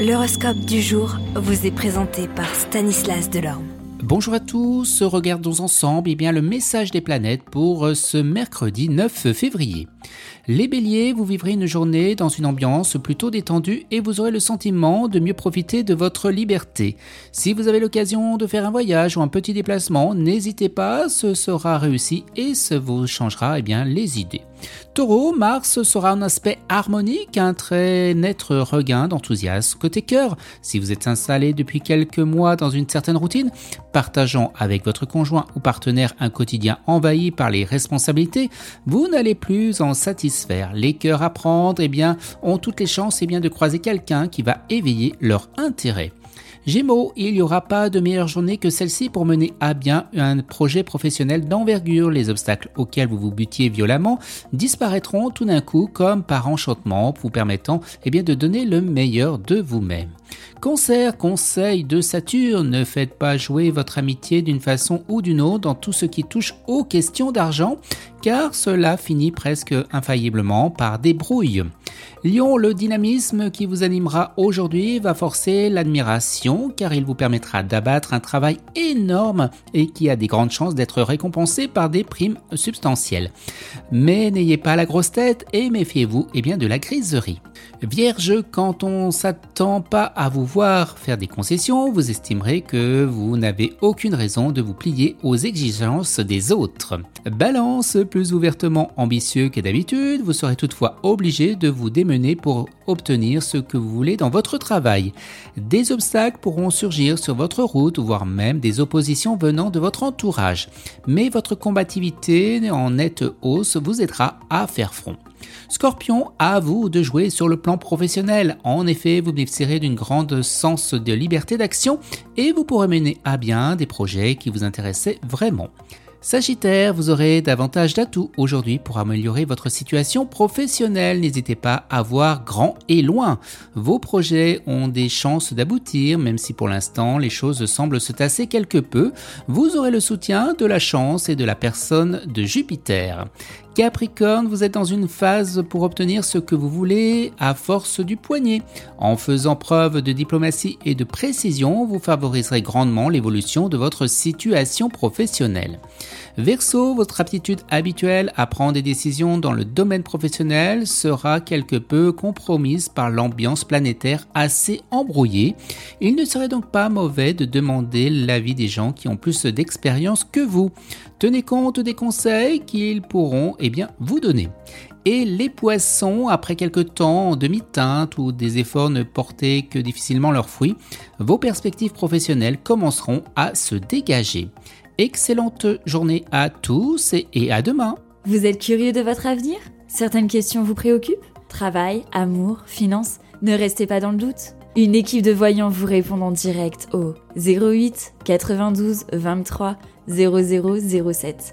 L'horoscope du jour vous est présenté par Stanislas Delorme. Bonjour à tous, regardons ensemble eh bien, le message des planètes pour euh, ce mercredi 9 février. Les béliers, vous vivrez une journée dans une ambiance plutôt détendue et vous aurez le sentiment de mieux profiter de votre liberté. Si vous avez l'occasion de faire un voyage ou un petit déplacement, n'hésitez pas, ce sera réussi et ça vous changera eh bien, les idées. Taureau, Mars sera un aspect harmonique, un très net regain d'enthousiasme. Côté cœur, si vous êtes installé depuis quelques mois dans une certaine routine, partageant avec votre conjoint ou partenaire un quotidien envahi par les responsabilités, vous n'allez plus en satisfaire. Les cœurs à prendre, eh bien, ont toutes les chances eh bien, de croiser quelqu'un qui va éveiller leur intérêt. Gémeaux, il n'y aura pas de meilleure journée que celle-ci pour mener à bien un projet professionnel d'envergure. Les obstacles auxquels vous vous butiez violemment disparaîtront tout d'un coup comme par enchantement, vous permettant eh bien, de donner le meilleur de vous-même. Concert, conseil de Saturne, ne faites pas jouer votre amitié d'une façon ou d'une autre dans tout ce qui touche aux questions d'argent, car cela finit presque infailliblement par des Lion, le dynamisme qui vous animera aujourd'hui va forcer l'admiration car il vous permettra d'abattre un travail énorme et qui a des grandes chances d'être récompensé par des primes substantielles. Mais n'ayez pas la grosse tête et méfiez-vous eh bien, de la griserie. Vierge, quand on s'attend pas à vous voir faire des concessions, vous estimerez que vous n'avez aucune raison de vous plier aux exigences des autres. Balance, plus ouvertement ambitieux que d'habitude, vous serez toutefois obligé de vous pour obtenir ce que vous voulez dans votre travail. Des obstacles pourront surgir sur votre route, voire même des oppositions venant de votre entourage. Mais votre combativité en nette hausse vous aidera à faire front. Scorpion, à vous de jouer sur le plan professionnel. En effet, vous bénéficierez d'une grande sens de liberté d'action et vous pourrez mener à bien des projets qui vous intéressaient vraiment. Sagittaire, vous aurez davantage d'atouts aujourd'hui pour améliorer votre situation professionnelle. N'hésitez pas à voir grand et loin. Vos projets ont des chances d'aboutir, même si pour l'instant les choses semblent se tasser quelque peu. Vous aurez le soutien de la chance et de la personne de Jupiter. Capricorne, vous êtes dans une phase pour obtenir ce que vous voulez à force du poignet. En faisant preuve de diplomatie et de précision, vous favoriserez grandement l'évolution de votre situation professionnelle. Verseau, votre aptitude habituelle à prendre des décisions dans le domaine professionnel sera quelque peu compromise par l'ambiance planétaire assez embrouillée. Il ne serait donc pas mauvais de demander l'avis des gens qui ont plus d'expérience que vous. Tenez compte des conseils qu'ils pourront eh vous donner. Et les poissons, après quelques temps en demi-teinte ou des efforts ne portaient que difficilement leurs fruits, vos perspectives professionnelles commenceront à se dégager. Excellente journée à tous et à demain. Vous êtes curieux de votre avenir? Certaines questions vous préoccupent? Travail, amour, finances Ne restez pas dans le doute. Une équipe de voyants vous répond en direct au 08 92 23 0007.